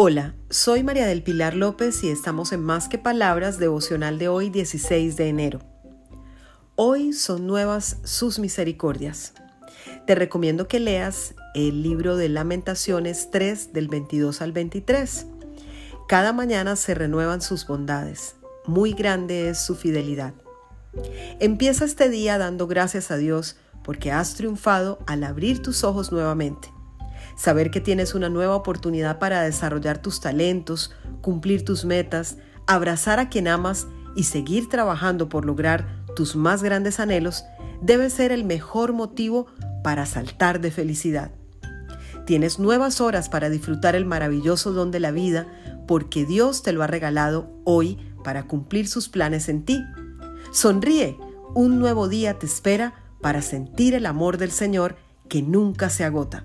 Hola, soy María del Pilar López y estamos en Más que Palabras devocional de hoy 16 de enero. Hoy son nuevas sus misericordias. Te recomiendo que leas el libro de Lamentaciones 3 del 22 al 23. Cada mañana se renuevan sus bondades. Muy grande es su fidelidad. Empieza este día dando gracias a Dios porque has triunfado al abrir tus ojos nuevamente saber que tienes una nueva oportunidad para desarrollar tus talentos, cumplir tus metas, abrazar a quien amas y seguir trabajando por lograr tus más grandes anhelos, debe ser el mejor motivo para saltar de felicidad. Tienes nuevas horas para disfrutar el maravilloso don de la vida porque Dios te lo ha regalado hoy para cumplir sus planes en ti. Sonríe, un nuevo día te espera para sentir el amor del Señor que nunca se agota.